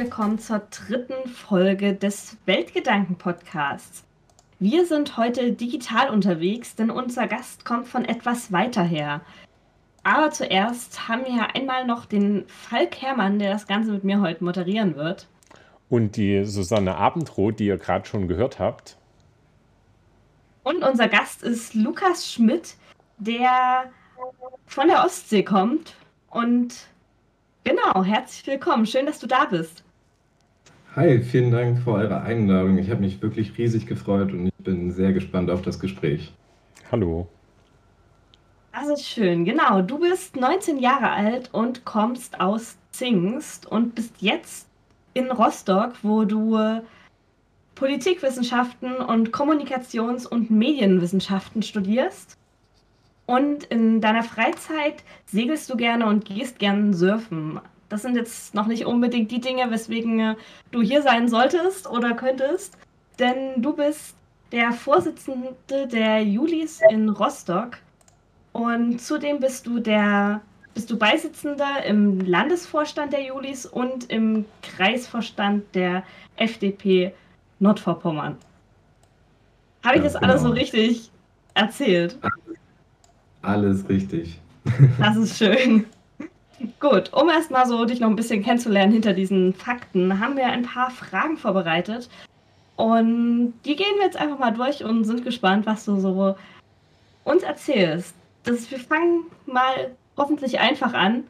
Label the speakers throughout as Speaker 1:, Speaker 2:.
Speaker 1: willkommen zur dritten Folge des Weltgedanken-Podcasts. Wir sind heute digital unterwegs, denn unser Gast kommt von etwas weiter her. Aber zuerst haben wir ja einmal noch den Falk Herrmann, der das Ganze mit mir heute moderieren wird.
Speaker 2: Und die Susanne Abendroth, die ihr gerade schon gehört habt.
Speaker 1: Und unser Gast ist Lukas Schmidt, der von der Ostsee kommt. Und genau, herzlich willkommen. Schön, dass du da bist.
Speaker 3: Hi, vielen Dank für eure Einladung. Ich habe mich wirklich riesig gefreut und ich bin sehr gespannt auf das Gespräch.
Speaker 2: Hallo.
Speaker 1: Das ist schön, genau. Du bist 19 Jahre alt und kommst aus Zingst und bist jetzt in Rostock, wo du Politikwissenschaften und Kommunikations- und Medienwissenschaften studierst. Und in deiner Freizeit segelst du gerne und gehst gerne surfen. Das sind jetzt noch nicht unbedingt die Dinge, weswegen du hier sein solltest oder könntest, denn du bist der Vorsitzende der Julis in Rostock und zudem bist du der bist du Beisitzender im Landesvorstand der Julis und im Kreisvorstand der FDP Nordvorpommern. Habe ich ja, das genau. alles so richtig erzählt?
Speaker 3: Alles richtig.
Speaker 1: Das ist schön. Gut, um erstmal so dich noch ein bisschen kennenzulernen hinter diesen Fakten, haben wir ein paar Fragen vorbereitet. Und die gehen wir jetzt einfach mal durch und sind gespannt, was du so uns erzählst. Das, wir fangen mal hoffentlich einfach an.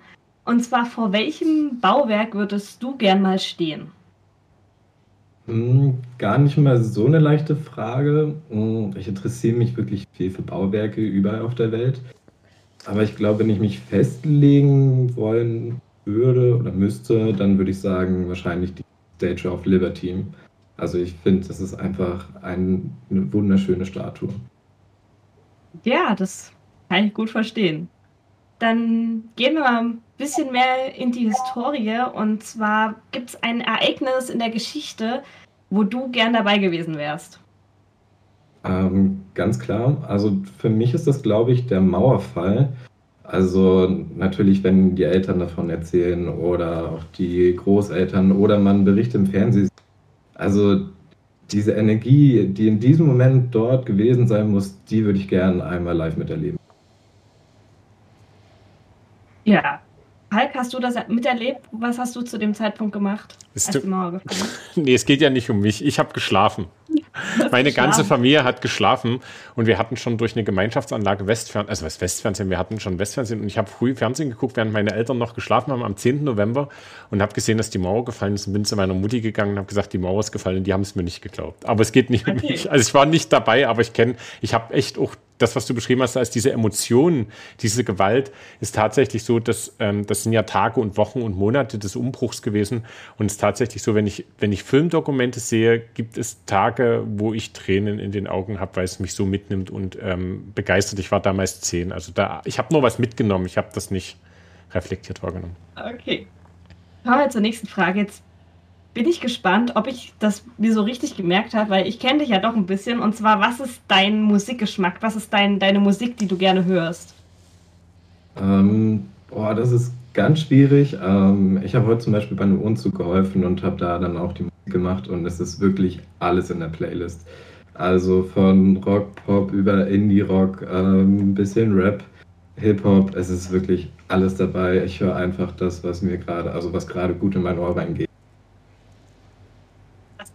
Speaker 1: Und zwar, vor welchem Bauwerk würdest du gern mal stehen?
Speaker 3: Hm, gar nicht mal so eine leichte Frage. Hm, ich interessiere mich wirklich viel für Bauwerke überall auf der Welt. Aber ich glaube, wenn ich mich festlegen wollen würde oder müsste, dann würde ich sagen, wahrscheinlich die Statue of Liberty. Also ich finde, das ist einfach ein, eine wunderschöne Statue.
Speaker 1: Ja, das kann ich gut verstehen. Dann gehen wir mal ein bisschen mehr in die Historie. Und zwar gibt es ein Ereignis in der Geschichte, wo du gern dabei gewesen wärst?
Speaker 3: Ähm, ganz klar. Also für mich ist das, glaube ich, der Mauerfall. Also natürlich, wenn die Eltern davon erzählen oder auch die Großeltern oder man Berichte im Fernsehen. Also diese Energie, die in diesem Moment dort gewesen sein muss, die würde ich gerne einmal live miterleben.
Speaker 1: Ja, Hulk, hast du das miterlebt? Was hast du zu dem Zeitpunkt gemacht?
Speaker 2: Als die Mauer nee, es geht ja nicht um mich. Ich habe geschlafen. Meine ganze Familie hat geschlafen und wir hatten schon durch eine Gemeinschaftsanlage Westfernsehen, also was Westfernsehen, wir hatten schon Westfernsehen und ich habe früh Fernsehen geguckt, während meine Eltern noch geschlafen haben am 10. November und habe gesehen, dass die Mauer gefallen ist und bin zu meiner Mutti gegangen und habe gesagt, die Mauer ist gefallen und die haben es mir nicht geglaubt. Aber es geht nicht okay. um mich. Also ich war nicht dabei, aber ich kenne, ich habe echt auch das, was du beschrieben hast, als diese Emotionen, diese Gewalt, ist tatsächlich so, dass ähm, das sind ja Tage und Wochen und Monate des Umbruchs gewesen. Und es ist tatsächlich so, wenn ich, wenn ich Filmdokumente sehe, gibt es Tage, wo ich Tränen in den Augen habe, weil es mich so mitnimmt und ähm, begeistert. Ich war damals zehn. Also da, ich habe nur was mitgenommen, ich habe das nicht reflektiert wahrgenommen.
Speaker 1: Okay. Kommen wir zur nächsten Frage. Jetzt bin ich gespannt, ob ich das mir so richtig gemerkt habe, weil ich kenne dich ja doch ein bisschen. Und zwar, was ist dein Musikgeschmack? Was ist dein, deine Musik, die du gerne hörst?
Speaker 3: Ähm, boah, das ist ganz schwierig. Ähm, ich habe heute zum Beispiel bei einem Umzug geholfen und habe da dann auch die Musik gemacht und es ist wirklich alles in der Playlist. Also von Rock, Pop über Indie-Rock, ähm, bisschen Rap, Hip-Hop, es ist wirklich alles dabei. Ich höre einfach das, was mir gerade, also was gerade gut in mein Ohr reingeht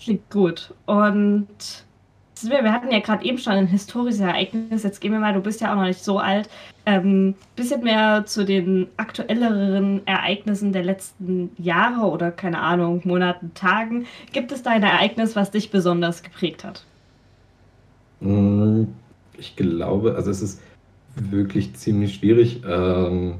Speaker 1: klingt gut. Und wir hatten ja gerade eben schon ein historisches Ereignis. Jetzt gehen wir mal, du bist ja auch noch nicht so alt, ähm, bisschen mehr zu den aktuelleren Ereignissen der letzten Jahre oder keine Ahnung, Monaten, Tagen. Gibt es da ein Ereignis, was dich besonders geprägt hat?
Speaker 3: Mm, ich glaube, also es ist wirklich ziemlich schwierig. Ähm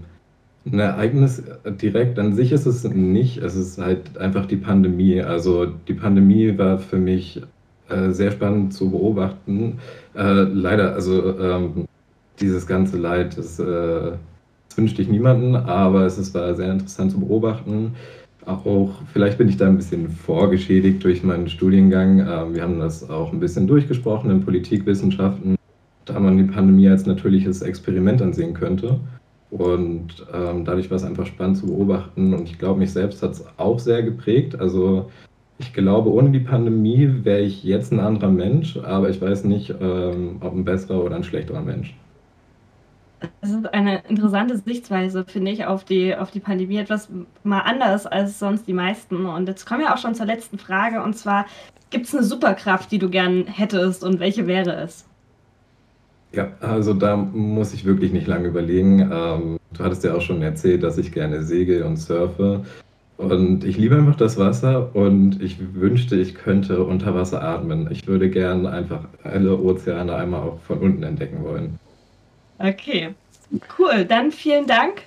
Speaker 3: ein Ereignis direkt an sich ist es nicht. Es ist halt einfach die Pandemie. Also die Pandemie war für mich äh, sehr spannend zu beobachten. Äh, leider, also ähm, dieses ganze Leid, das, äh, das wünschte ich niemanden, aber es ist, war sehr interessant zu beobachten. Auch vielleicht bin ich da ein bisschen vorgeschädigt durch meinen Studiengang. Ähm, wir haben das auch ein bisschen durchgesprochen in Politikwissenschaften, da man die Pandemie als natürliches Experiment ansehen könnte. Und ähm, dadurch war es einfach spannend zu beobachten. Und ich glaube, mich selbst hat es auch sehr geprägt. Also ich glaube, ohne die Pandemie wäre ich jetzt ein anderer Mensch, aber ich weiß nicht, ähm, ob ein besserer oder ein schlechterer Mensch.
Speaker 1: Das ist eine interessante Sichtweise, finde ich, auf die, auf die Pandemie. Etwas mal anders als sonst die meisten. Und jetzt kommen wir auch schon zur letzten Frage. Und zwar, gibt es eine Superkraft, die du gern hättest und welche wäre es?
Speaker 3: Ja, also da muss ich wirklich nicht lange überlegen. Ähm, du hattest ja auch schon erzählt, dass ich gerne segel und surfe. Und ich liebe einfach das Wasser und ich wünschte, ich könnte unter Wasser atmen. Ich würde gerne einfach alle Ozeane einmal auch von unten entdecken wollen.
Speaker 1: Okay, cool. Dann vielen Dank.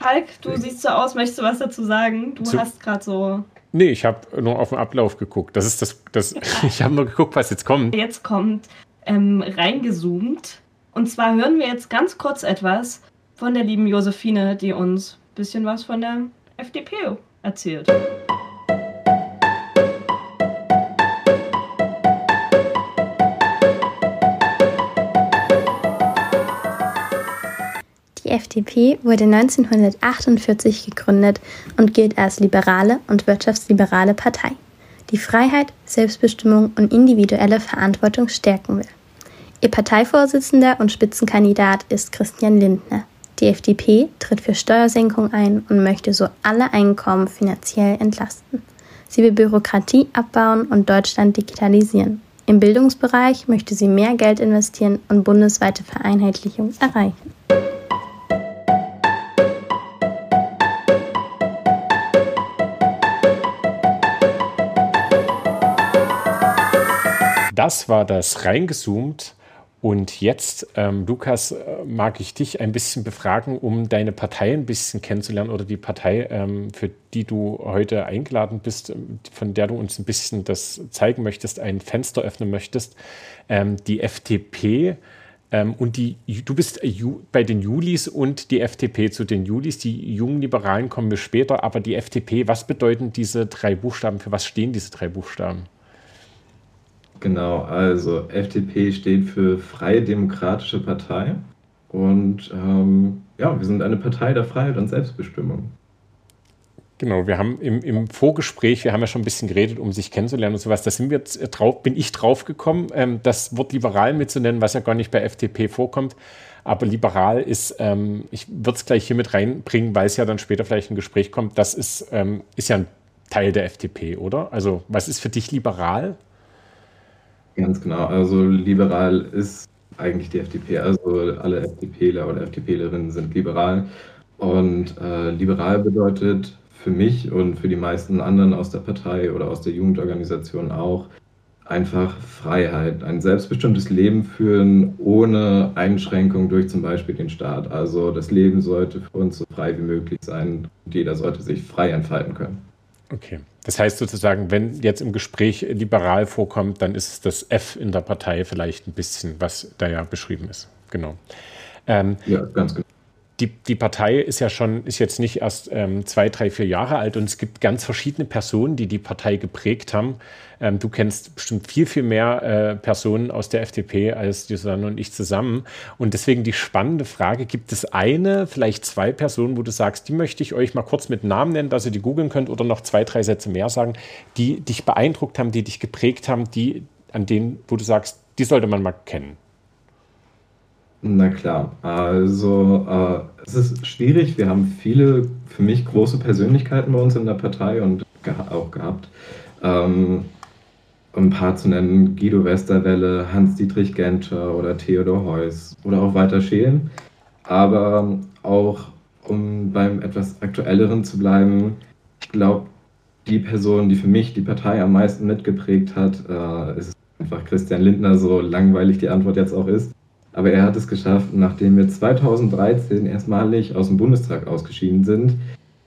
Speaker 1: Falk, du siehst so aus, möchtest du was dazu sagen? Du hast gerade so.
Speaker 2: Nee, ich habe nur auf den Ablauf geguckt. Das ist das, das ich habe nur geguckt, was jetzt kommt.
Speaker 1: Jetzt kommt ähm, reingezoomt. Und zwar hören wir jetzt ganz kurz etwas von der lieben Josephine, die uns ein bisschen was von der FDP erzählt.
Speaker 4: Die FDP wurde 1948 gegründet und gilt als liberale und wirtschaftsliberale Partei die Freiheit, Selbstbestimmung und individuelle Verantwortung stärken will. Ihr Parteivorsitzender und Spitzenkandidat ist Christian Lindner. Die FDP tritt für Steuersenkung ein und möchte so alle Einkommen finanziell entlasten. Sie will Bürokratie abbauen und Deutschland digitalisieren. Im Bildungsbereich möchte sie mehr Geld investieren und bundesweite Vereinheitlichung erreichen.
Speaker 2: Das war das reingezoomt. Und jetzt, ähm, Lukas, äh, mag ich dich ein bisschen befragen, um deine Partei ein bisschen kennenzulernen oder die Partei, ähm, für die du heute eingeladen bist, ähm, von der du uns ein bisschen das zeigen möchtest, ein Fenster öffnen möchtest. Ähm, die FDP ähm, und die, du bist bei den Julis und die FDP zu den Julis. Die jungen Liberalen kommen wir später, aber die FDP, was bedeuten diese drei Buchstaben? Für was stehen diese drei Buchstaben?
Speaker 3: Genau, also FDP steht für Freie Demokratische Partei. Und ähm, ja, wir sind eine Partei der Freiheit und Selbstbestimmung.
Speaker 2: Genau, wir haben im, im, Vorgespräch, wir haben ja schon ein bisschen geredet, um sich kennenzulernen und sowas. Da sind wir jetzt drauf, bin ich drauf gekommen, ähm, das Wort liberal mitzunennen, was ja gar nicht bei FDP vorkommt. Aber liberal ist, ähm, ich würde es gleich hier mit reinbringen, weil es ja dann später vielleicht ein Gespräch kommt. Das ist, ähm, ist ja ein Teil der FDP, oder? Also, was ist für dich liberal?
Speaker 3: Ganz genau. Also liberal ist eigentlich die FDP. Also alle FDPler oder FDPlerinnen sind liberal. Und äh, liberal bedeutet für mich und für die meisten anderen aus der Partei oder aus der Jugendorganisation auch einfach Freiheit, ein selbstbestimmtes Leben führen ohne Einschränkung durch zum Beispiel den Staat. Also das Leben sollte für uns so frei wie möglich sein und jeder sollte sich frei entfalten können.
Speaker 2: Okay. Das heißt sozusagen, wenn jetzt im Gespräch liberal vorkommt, dann ist es das F in der Partei vielleicht ein bisschen, was da ja beschrieben ist. Genau. Ähm, ja, ganz genau die, die Partei ist ja schon, ist jetzt nicht erst ähm, zwei, drei, vier Jahre alt und es gibt ganz verschiedene Personen, die die Partei geprägt haben. Ähm, du kennst bestimmt viel, viel mehr äh, Personen aus der FDP als die Susanne und ich zusammen. Und deswegen die spannende Frage, gibt es eine, vielleicht zwei Personen, wo du sagst, die möchte ich euch mal kurz mit Namen nennen, dass ihr die googeln könnt oder noch zwei, drei Sätze mehr sagen, die dich beeindruckt haben, die dich geprägt haben, die, an denen, wo du sagst, die sollte man mal kennen?
Speaker 3: Na klar, also äh, es ist schwierig. Wir haben viele für mich große Persönlichkeiten bei uns in der Partei und geha auch gehabt. Ähm, ein paar zu nennen, Guido Westerwelle, Hans-Dietrich Genscher oder Theodor Heuss oder auch Walter Schelen. Aber auch, um beim etwas Aktuelleren zu bleiben, ich glaube, die Person, die für mich die Partei am meisten mitgeprägt hat, äh, ist einfach Christian Lindner, so langweilig die Antwort jetzt auch ist. Aber er hat es geschafft, nachdem wir 2013 erstmalig aus dem Bundestag ausgeschieden sind,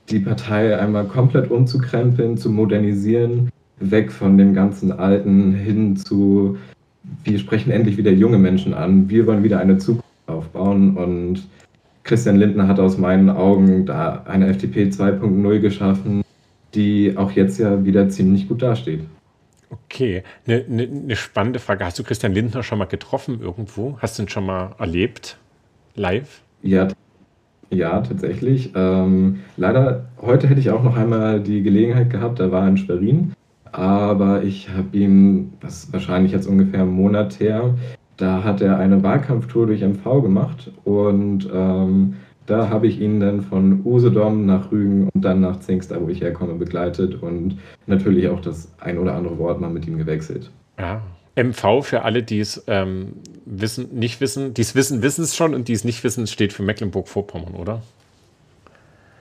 Speaker 3: die Partei einmal komplett umzukrempeln, zu modernisieren, weg von dem ganzen Alten hin zu, wir sprechen endlich wieder junge Menschen an, wir wollen wieder eine Zukunft aufbauen und Christian Lindner hat aus meinen Augen da eine FDP 2.0 geschaffen, die auch jetzt ja wieder ziemlich gut dasteht.
Speaker 2: Okay, eine ne, ne spannende Frage. Hast du Christian Lindner schon mal getroffen irgendwo? Hast du ihn schon mal erlebt? Live?
Speaker 3: Ja, Ja, tatsächlich. Ähm, leider, heute hätte ich auch noch einmal die Gelegenheit gehabt, da war in Schwerin, aber ich habe ihn, das ist wahrscheinlich jetzt ungefähr einen Monat her, da hat er eine Wahlkampftour durch MV gemacht und ähm, da habe ich ihn dann von Usedom nach Rügen und dann nach Zingster, wo ich herkomme, begleitet und natürlich auch das ein oder andere Wort mal mit ihm gewechselt.
Speaker 2: Ja, MV für alle, die es ähm, wissen, nicht wissen, die es wissen, wissen es schon und die es nicht wissen, steht für Mecklenburg-Vorpommern, oder?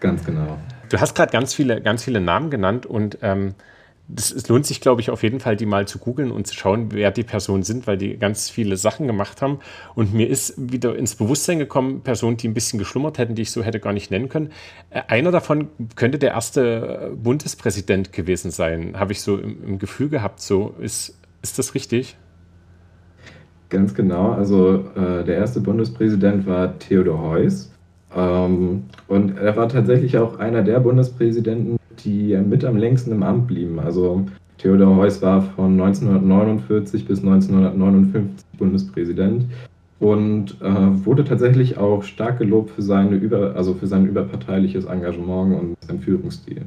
Speaker 3: Ganz genau.
Speaker 2: Du hast gerade ganz viele, ganz viele Namen genannt und ähm, das, es lohnt sich, glaube ich, auf jeden Fall, die mal zu googeln und zu schauen, wer die Personen sind, weil die ganz viele Sachen gemacht haben. Und mir ist wieder ins Bewusstsein gekommen, Personen, die ein bisschen geschlummert hätten, die ich so hätte gar nicht nennen können. Äh, einer davon könnte der erste Bundespräsident gewesen sein, habe ich so im, im Gefühl gehabt. So ist, ist das richtig?
Speaker 3: Ganz genau. Also äh, der erste Bundespräsident war Theodor Heuss. Ähm, und er war tatsächlich auch einer der Bundespräsidenten, die mit am längsten im Amt blieben. Also Theodor Heuss war von 1949 bis 1959 Bundespräsident und äh, wurde tatsächlich auch stark gelobt für, seine über, also für sein überparteiliches Engagement und seinen Führungsstil.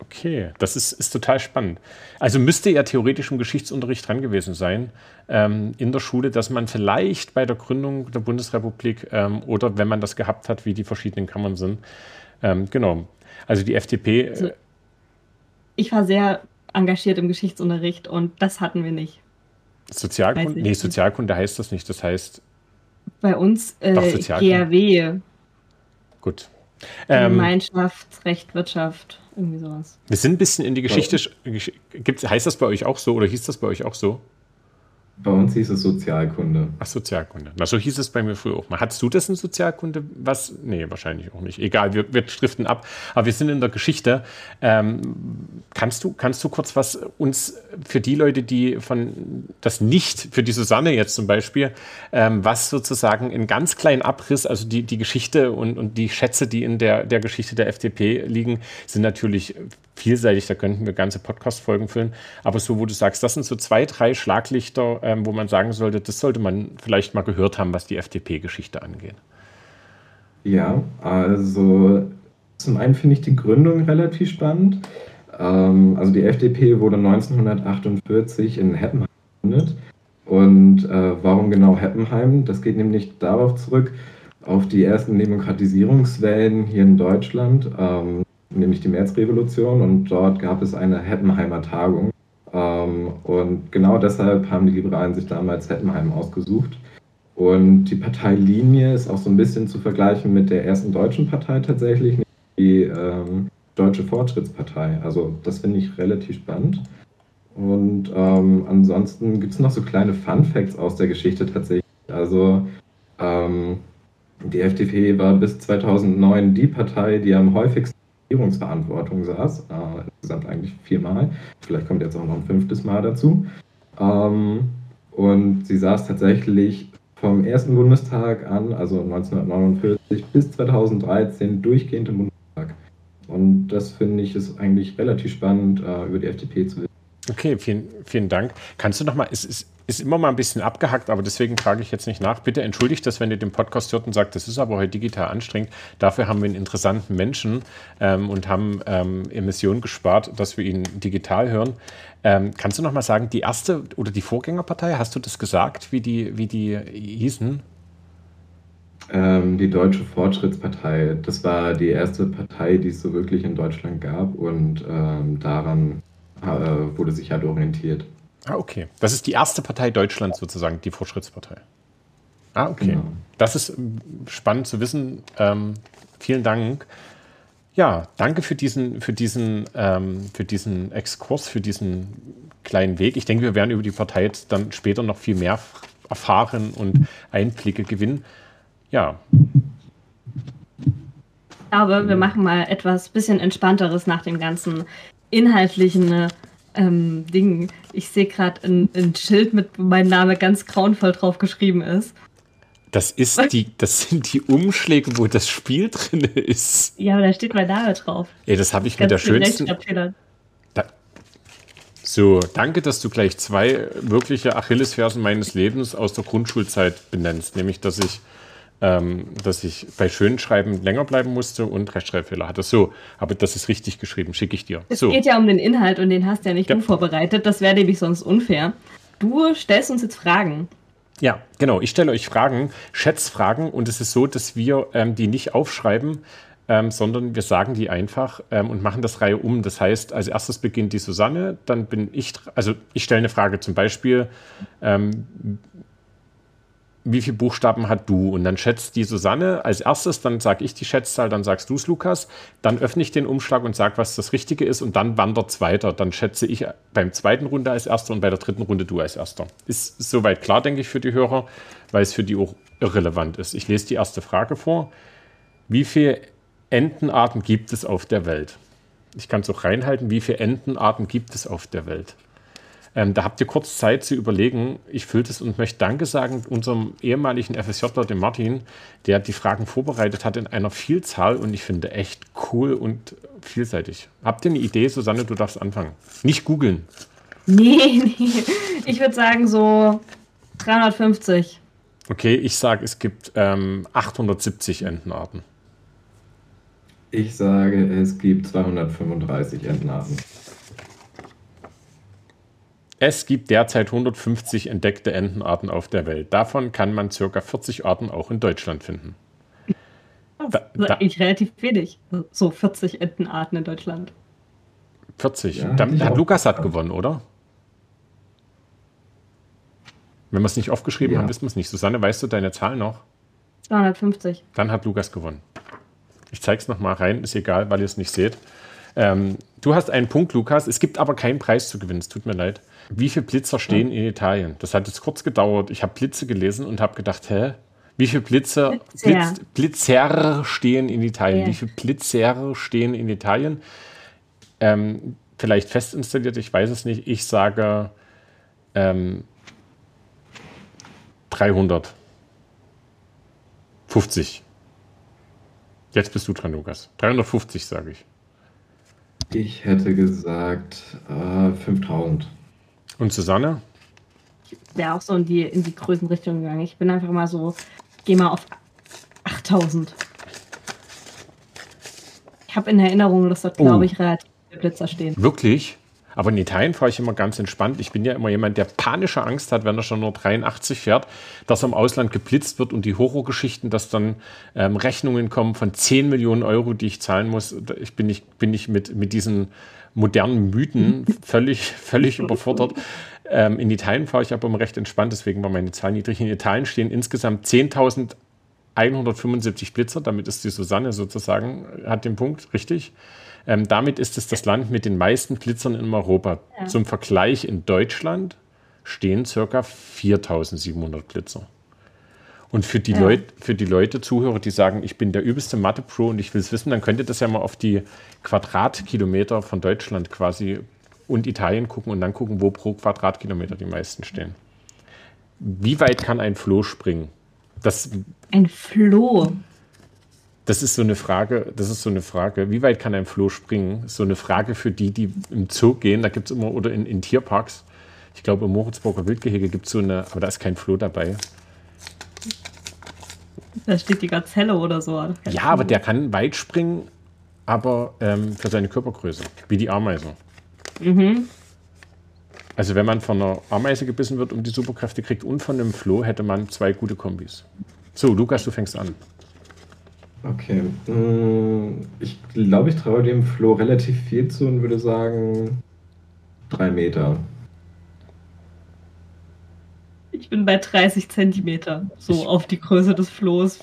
Speaker 2: Okay, das ist, ist total spannend. Also müsste ja theoretisch im Geschichtsunterricht dran gewesen sein ähm, in der Schule, dass man vielleicht bei der Gründung der Bundesrepublik ähm, oder wenn man das gehabt hat, wie die verschiedenen Kammern sind, ähm, genau, also die FDP. Also,
Speaker 1: ich war sehr engagiert im Geschichtsunterricht und das hatten wir nicht.
Speaker 2: Sozialkunde? Nee, Sozialkunde heißt das nicht. Das heißt.
Speaker 1: Bei uns äh, GRW.
Speaker 2: Gut.
Speaker 1: Ähm, Gemeinschaft, Recht, Wirtschaft, irgendwie sowas.
Speaker 2: Wir sind ein bisschen in die Geschichte. Gibt, heißt das bei euch auch so oder hieß das bei euch auch so?
Speaker 3: Bei uns hieß es Sozialkunde.
Speaker 2: Ach, Sozialkunde. Na, so hieß es bei mir früher auch mal. Hattest du das in Sozialkunde? Was? Nee, wahrscheinlich auch nicht. Egal, wir, wir driften ab. Aber wir sind in der Geschichte. Ähm, kannst, du, kannst du kurz was uns für die Leute, die von das nicht, für die Susanne jetzt zum Beispiel, ähm, was sozusagen in ganz kleinen Abriss, also die, die Geschichte und, und die Schätze, die in der, der Geschichte der FDP liegen, sind natürlich vielseitig, da könnten wir ganze Podcast-Folgen füllen. Aber so, wo du sagst, das sind so zwei, drei Schlaglichter, ähm, wo man sagen sollte, das sollte man vielleicht mal gehört haben, was die FDP-Geschichte angeht.
Speaker 3: Ja, also zum einen finde ich die Gründung relativ spannend. Ähm, also die FDP wurde 1948 in Heppenheim gegründet. Und äh, warum genau Heppenheim? Das geht nämlich darauf zurück, auf die ersten Demokratisierungswellen hier in Deutschland. Ähm, nämlich die Märzrevolution und dort gab es eine Heppenheimer Tagung. Ähm, und genau deshalb haben die Liberalen sich damals Heppenheim ausgesucht. Und die Parteilinie ist auch so ein bisschen zu vergleichen mit der ersten deutschen Partei tatsächlich, die ähm, Deutsche Fortschrittspartei. Also das finde ich relativ spannend. Und ähm, ansonsten gibt es noch so kleine Fun Facts aus der Geschichte tatsächlich. Also ähm, die FDP war bis 2009 die Partei, die am häufigsten Regierungsverantwortung saß, äh, insgesamt eigentlich viermal, vielleicht kommt jetzt auch noch ein fünftes Mal dazu. Ähm, und sie saß tatsächlich vom ersten Bundestag an, also 1949 bis 2013, durchgehend im Bundestag. Und das finde ich ist eigentlich relativ spannend, äh, über die FDP zu wissen.
Speaker 2: Okay, vielen, vielen Dank. Kannst du noch mal, es ist, ist immer mal ein bisschen abgehackt, aber deswegen frage ich jetzt nicht nach. Bitte entschuldigt das, wenn ihr den Podcast hört und sagt, das ist aber heute digital anstrengend. Dafür haben wir einen interessanten Menschen ähm, und haben ähm, Emissionen gespart, dass wir ihn digital hören. Ähm, kannst du noch mal sagen, die erste oder die Vorgängerpartei, hast du das gesagt, wie die, wie die hießen?
Speaker 3: Ähm, die Deutsche Fortschrittspartei. Das war die erste Partei, die es so wirklich in Deutschland gab und ähm, daran wurde sich halt orientiert.
Speaker 2: Ah, okay. Das ist die erste Partei Deutschlands sozusagen, die Fortschrittspartei. Ah, okay. Genau. Das ist ähm, spannend zu wissen. Ähm, vielen Dank. Ja, danke für diesen, für diesen, ähm, für diesen Exkurs, für diesen kleinen Weg. Ich denke, wir werden über die Partei jetzt dann später noch viel mehr erfahren und Einblicke gewinnen. Ja.
Speaker 1: Aber wir machen mal etwas bisschen entspannteres nach dem ganzen inhaltlichen ähm, Ding. Ich sehe gerade ein, ein, Schild mit meinem Name ganz grauenvoll drauf geschrieben ist.
Speaker 2: Das ist die, das sind die Umschläge, wo das Spiel drin ist.
Speaker 1: Ja, aber da steht mein Name drauf.
Speaker 2: Ja, das habe ich ganz mit der schönsten. Da, so, danke, dass du gleich zwei wirkliche Achillesfersen meines Lebens aus der Grundschulzeit benennst, nämlich dass ich ähm, dass ich bei schönen Schreiben länger bleiben musste und Rechtschreibfehler hatte. So, aber das ist richtig geschrieben, schicke ich dir.
Speaker 1: Es
Speaker 2: so.
Speaker 1: geht ja um den Inhalt und den hast ja nicht ja. du vorbereitet. Das wäre nämlich sonst unfair. Du stellst uns jetzt Fragen.
Speaker 2: Ja, genau. Ich stelle euch Fragen, Schätzfragen und es ist so, dass wir ähm, die nicht aufschreiben, ähm, sondern wir sagen die einfach ähm, und machen das Reihe um. Das heißt, als erstes beginnt die Susanne, dann bin ich, also ich stelle eine Frage zum Beispiel, ähm, wie viele Buchstaben hat du? Und dann schätzt die Susanne als erstes, dann sage ich die Schätzzahl, dann sagst du es, Lukas. Dann öffne ich den Umschlag und sage, was das Richtige ist und dann wandert es weiter. Dann schätze ich beim zweiten Runde als erster und bei der dritten Runde du als erster. Ist soweit klar, denke ich, für die Hörer, weil es für die auch irrelevant ist. Ich lese die erste Frage vor. Wie viele Entenarten gibt es auf der Welt? Ich kann es auch reinhalten. Wie viele Entenarten gibt es auf der Welt? Ähm, da habt ihr kurz Zeit zu überlegen. Ich fülle das und möchte Danke sagen unserem ehemaligen FSJler, dem Martin, der die Fragen vorbereitet hat in einer Vielzahl und ich finde echt cool und vielseitig. Habt ihr eine Idee, Susanne? Du darfst anfangen. Nicht googeln.
Speaker 1: Nee, nee. Ich würde sagen so 350.
Speaker 2: Okay, ich sage, es gibt ähm, 870 Entenarten.
Speaker 3: Ich sage, es gibt 235 Entenarten.
Speaker 2: Es gibt derzeit 150 entdeckte Entenarten auf der Welt. Davon kann man ca. 40 Arten auch in Deutschland finden.
Speaker 1: Das ist eigentlich relativ wenig. So 40 Entenarten in Deutschland.
Speaker 2: 40. Ja, da, hat Lukas hat gewonnen, oder? Wenn wir es nicht aufgeschrieben ja. haben, wissen wir es nicht. Susanne, weißt du deine Zahl noch?
Speaker 1: 250.
Speaker 2: Dann hat Lukas gewonnen. Ich zeige es nochmal rein, ist egal, weil ihr es nicht seht. Ähm, du hast einen Punkt, Lukas. Es gibt aber keinen Preis zu gewinnen. Es tut mir leid. Wie viele Blitzer stehen in Italien? Das hat jetzt kurz gedauert. Ich habe Blitze gelesen und habe gedacht, hä? Wie viele Blitzer, Blitz, Blitzer stehen in Italien? Ja. Wie viele Blitzer stehen in Italien? Ähm, vielleicht fest installiert, ich weiß es nicht. Ich sage ähm, 350. Jetzt bist du dran, Lukas. 350 sage ich.
Speaker 3: Ich hätte gesagt äh, 5000.
Speaker 2: Und Susanne?
Speaker 1: Ich wäre auch so in die, in die Größenrichtung gegangen. Ich bin einfach mal so, geh mal auf 8000. Ich habe in Erinnerung, dass dort, oh. glaube ich, relativ viele Blitzer stehen.
Speaker 2: Wirklich? Aber in Italien fahre ich immer ganz entspannt. Ich bin ja immer jemand, der panische Angst hat, wenn er schon nur 83 fährt, dass er im Ausland geblitzt wird und die Horrorgeschichten, dass dann ähm, Rechnungen kommen von 10 Millionen Euro, die ich zahlen muss. Ich bin nicht, bin nicht mit, mit diesen modernen Mythen völlig, völlig überfordert. Ähm, in Italien fahre ich aber immer recht entspannt, deswegen war meine Zahl niedrig. In Italien stehen insgesamt 10.175 Blitzer, damit ist die Susanne sozusagen, hat den Punkt, richtig. Ähm, damit ist es das Land mit den meisten Blitzern in Europa. Ja. Zum Vergleich in Deutschland stehen ca. 4.700 Blitzer. Und für die, ja. Leut, für die Leute, Zuhörer, die sagen, ich bin der übelste Mathe-Pro und ich will es wissen, dann könnt ihr das ja mal auf die Quadratkilometer von Deutschland quasi und Italien gucken und dann gucken, wo pro Quadratkilometer die meisten stehen. Wie weit kann ein Floh springen? Das,
Speaker 1: ein Floh?
Speaker 2: Das ist so eine Frage, das ist so eine Frage, wie weit kann ein Floh springen? So eine Frage für die, die im Zoo gehen, da gibt es immer, oder in, in Tierparks. Ich glaube, im Moritzburger Wildgehege gibt es so eine, aber da ist kein Floh dabei.
Speaker 1: Da steht die Gazelle oder so.
Speaker 2: Ja, aber der kann weit springen, aber ähm, für seine Körpergröße, wie die Ameise. Mhm. Also wenn man von einer Ameise gebissen wird und die Superkräfte kriegt und von einem Floh, hätte man zwei gute Kombis. So, Lukas, du fängst an.
Speaker 3: Okay. Mm, ich glaube, ich traue dem Floh relativ viel zu und würde sagen drei Meter.
Speaker 1: Ich bin bei 30 Zentimeter, so ich, auf die Größe des Flohs.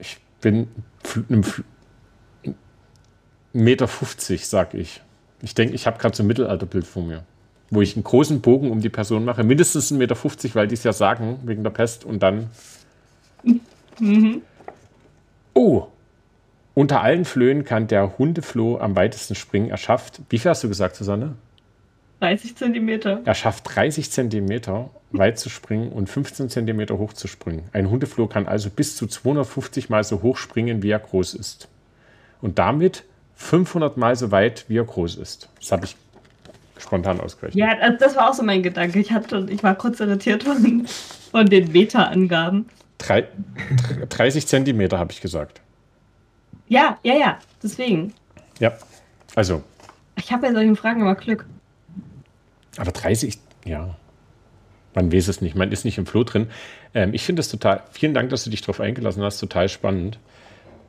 Speaker 2: Ich bin einem Meter 50, sag ich. Ich denke, ich habe gerade so ein Mittelalterbild vor mir, wo ich einen großen Bogen um die Person mache, mindestens 1,50 Meter, 50, weil die es ja sagen, wegen der Pest und dann. Mhm. Oh! Unter allen Flöhen kann der Hundefloh am weitesten springen. Er schafft, wie viel hast du gesagt, Susanne?
Speaker 1: 30 Zentimeter.
Speaker 2: Er schafft 30 Zentimeter weit zu springen und 15 Zentimeter hoch zu springen. Ein Hundefloh kann also bis zu 250 Mal so hoch springen, wie er groß ist. Und damit 500 Mal so weit, wie er groß ist. Das habe ich spontan ausgerechnet.
Speaker 1: Ja, das war auch so mein Gedanke. Ich, hatte, ich war kurz irritiert von, von den Meta-Angaben.
Speaker 2: Drei, 30 Zentimeter habe ich gesagt.
Speaker 1: Ja, ja, ja, deswegen.
Speaker 2: Ja, also.
Speaker 1: Ich habe bei solchen Fragen immer Glück.
Speaker 2: Aber 30, ja. Man weiß es nicht, man ist nicht im Floh drin. Ähm, ich finde es total, vielen Dank, dass du dich darauf eingelassen hast, total spannend.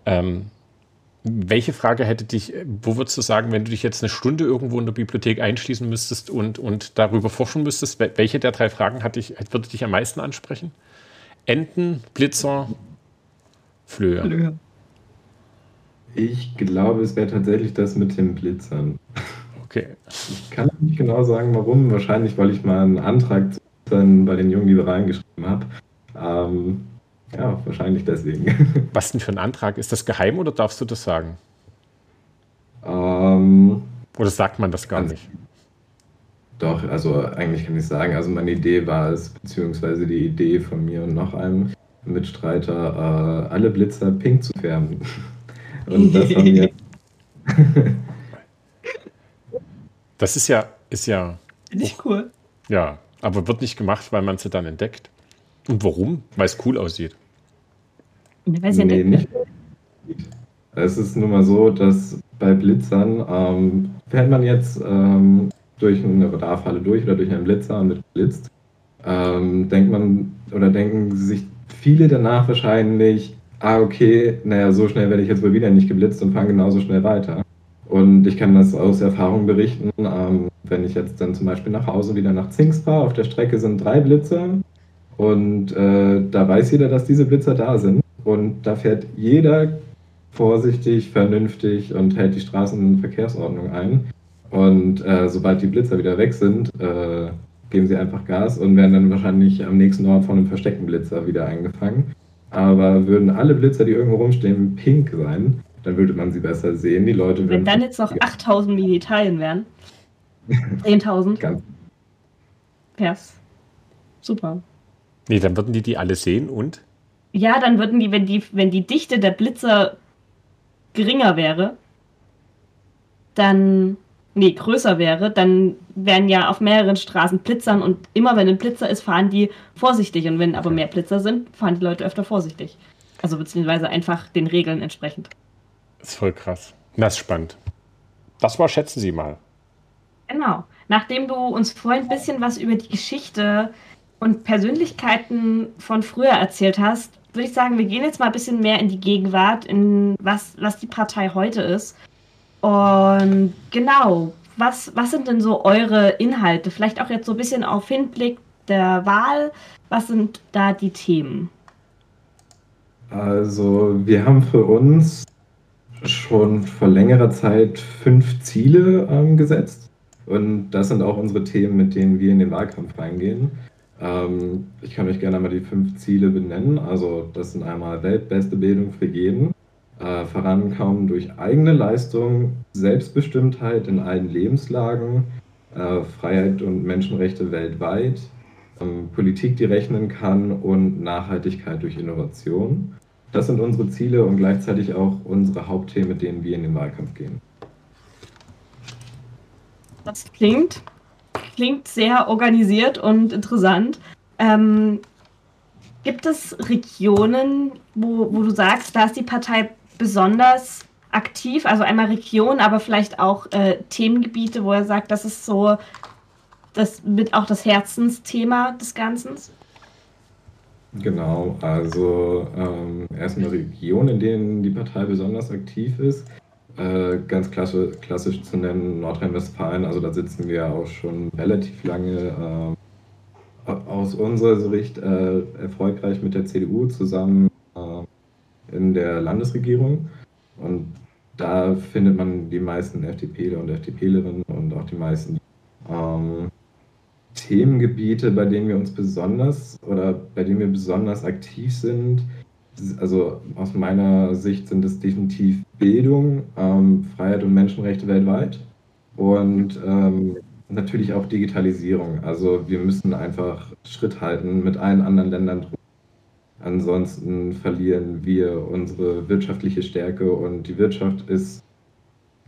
Speaker 2: Ähm, welche Frage hätte dich, wo würdest du sagen, wenn du dich jetzt eine Stunde irgendwo in der Bibliothek einschließen müsstest und, und darüber forschen müsstest, welche der drei Fragen hat dich, würde dich am meisten ansprechen? Enten, Blitzer, Flöhe. Flöhe.
Speaker 3: Ich glaube, es wäre tatsächlich das mit den Blitzern.
Speaker 2: Okay.
Speaker 3: Ich kann nicht genau sagen, warum. Wahrscheinlich, weil ich mal einen Antrag dann bei den jungen Liberalen geschrieben habe. Ähm, ja, wahrscheinlich deswegen.
Speaker 2: Was denn für ein Antrag? Ist das geheim oder darfst du das sagen?
Speaker 3: Ähm,
Speaker 2: oder sagt man das gar also, nicht?
Speaker 3: Doch, also eigentlich kann ich sagen, also meine Idee war es, beziehungsweise die Idee von mir und noch einem Mitstreiter, äh, alle Blitzer pink zu färben. Und das haben wir.
Speaker 2: das ist ja, ist ja.
Speaker 1: Finde ich cool.
Speaker 2: Ja, aber wird nicht gemacht, weil man sie dann entdeckt. Und warum? Weil es cool aussieht.
Speaker 3: Weiß nee, nicht. Es ist nun mal so, dass bei Blitzern ähm, fährt man jetzt ähm, durch eine Radarfalle durch oder durch einen Blitzer und mit blitzt, ähm, denkt man oder denken sich viele danach wahrscheinlich, ah okay, naja, so schnell werde ich jetzt wohl wieder nicht geblitzt und fange genauso schnell weiter. Und ich kann das aus Erfahrung berichten, ähm, wenn ich jetzt dann zum Beispiel nach Hause wieder nach Zinks fahre, auf der Strecke sind drei Blitzer und äh, da weiß jeder, dass diese Blitzer da sind und da fährt jeder vorsichtig, vernünftig und hält die Straßenverkehrsordnung ein. Und äh, sobald die Blitzer wieder weg sind, äh, geben sie einfach Gas und werden dann wahrscheinlich am nächsten Ort von einem versteckten Blitzer wieder eingefangen. Aber würden alle Blitzer, die irgendwo rumstehen, pink sein, dann würde man sie besser sehen. Die Leute würden.
Speaker 1: Wenn dann jetzt noch 8000 Militarien wären. 10.000. Ganz. Pers. Super.
Speaker 2: Nee, dann würden die die alle sehen und?
Speaker 1: Ja, dann würden die, wenn die, wenn die Dichte der Blitzer geringer wäre, dann, nee, größer wäre, dann wären ja auf mehreren Straßen Blitzern und immer wenn ein Blitzer ist, fahren die vorsichtig. Und wenn aber mehr Blitzer sind, fahren die Leute öfter vorsichtig. Also beziehungsweise einfach den Regeln entsprechend.
Speaker 2: Das ist voll krass. Das ist spannend. Das war Schätzen Sie mal.
Speaker 1: Genau. Nachdem du uns vorhin ein bisschen was über die Geschichte und Persönlichkeiten von früher erzählt hast, würde ich sagen, wir gehen jetzt mal ein bisschen mehr in die Gegenwart, in was, was die Partei heute ist. Und genau, was, was sind denn so eure Inhalte? Vielleicht auch jetzt so ein bisschen auf Hinblick der Wahl. Was sind da die Themen?
Speaker 3: Also, wir haben für uns schon vor längerer Zeit fünf Ziele ähm, gesetzt. Und das sind auch unsere Themen, mit denen wir in den Wahlkampf reingehen. Ähm, ich kann euch gerne mal die fünf Ziele benennen. Also das sind einmal weltbeste Bildung für jeden, äh, vorankommen durch eigene Leistung, Selbstbestimmtheit in allen Lebenslagen, äh, Freiheit und Menschenrechte weltweit, ähm, Politik, die rechnen kann und Nachhaltigkeit durch Innovation. Das sind unsere Ziele und gleichzeitig auch unsere Hauptthemen, mit denen wir in den Wahlkampf gehen.
Speaker 1: Das klingt klingt sehr organisiert und interessant. Ähm, gibt es Regionen, wo, wo du sagst, da ist die Partei besonders aktiv? Also einmal Region, aber vielleicht auch äh, Themengebiete, wo er sagt, das ist so das mit auch das Herzensthema des Ganzen?
Speaker 3: Genau, also ähm, erstmal Regionen, in denen die Partei besonders aktiv ist. Äh, ganz klassisch, klassisch zu nennen Nordrhein-Westfalen, also da sitzen wir auch schon relativ lange äh, aus unserer Sicht äh, erfolgreich mit der CDU zusammen äh, in der Landesregierung. Und da findet man die meisten FDPler und FDPlerinnen und auch die meisten ähm, Themengebiete, bei denen wir uns besonders oder bei denen wir besonders aktiv sind, also aus meiner Sicht sind es definitiv Bildung, ähm, Freiheit und Menschenrechte weltweit und ähm, natürlich auch Digitalisierung. Also wir müssen einfach Schritt halten mit allen anderen Ländern. Ansonsten verlieren wir unsere wirtschaftliche Stärke und die Wirtschaft ist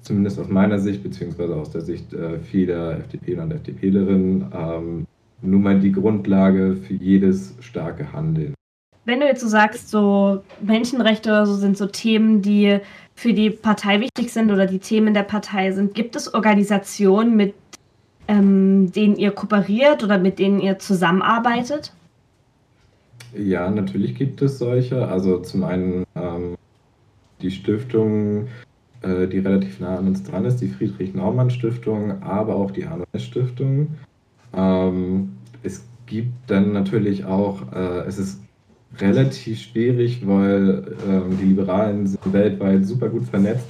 Speaker 3: zumindest aus meiner Sicht, beziehungsweise aus der Sicht äh, vieler FDPler und FDPlerinnen, ähm, nun mal die Grundlage für jedes starke Handeln.
Speaker 1: wenn du jetzt so sagst, so Menschenrechte oder so sind so Themen, die für die Partei wichtig sind oder die Themen der Partei sind, gibt es Organisationen, mit ähm, denen ihr kooperiert oder mit denen ihr zusammenarbeitet?
Speaker 3: Ja, natürlich gibt es solche. Also zum einen ähm, die Stiftung, äh, die relativ nah an uns dran ist, die Friedrich-Naumann-Stiftung, aber auch die ANOS-Stiftung. Ähm, es gibt dann natürlich auch, äh, es ist relativ schwierig, weil ähm, die Liberalen sind weltweit super gut vernetzt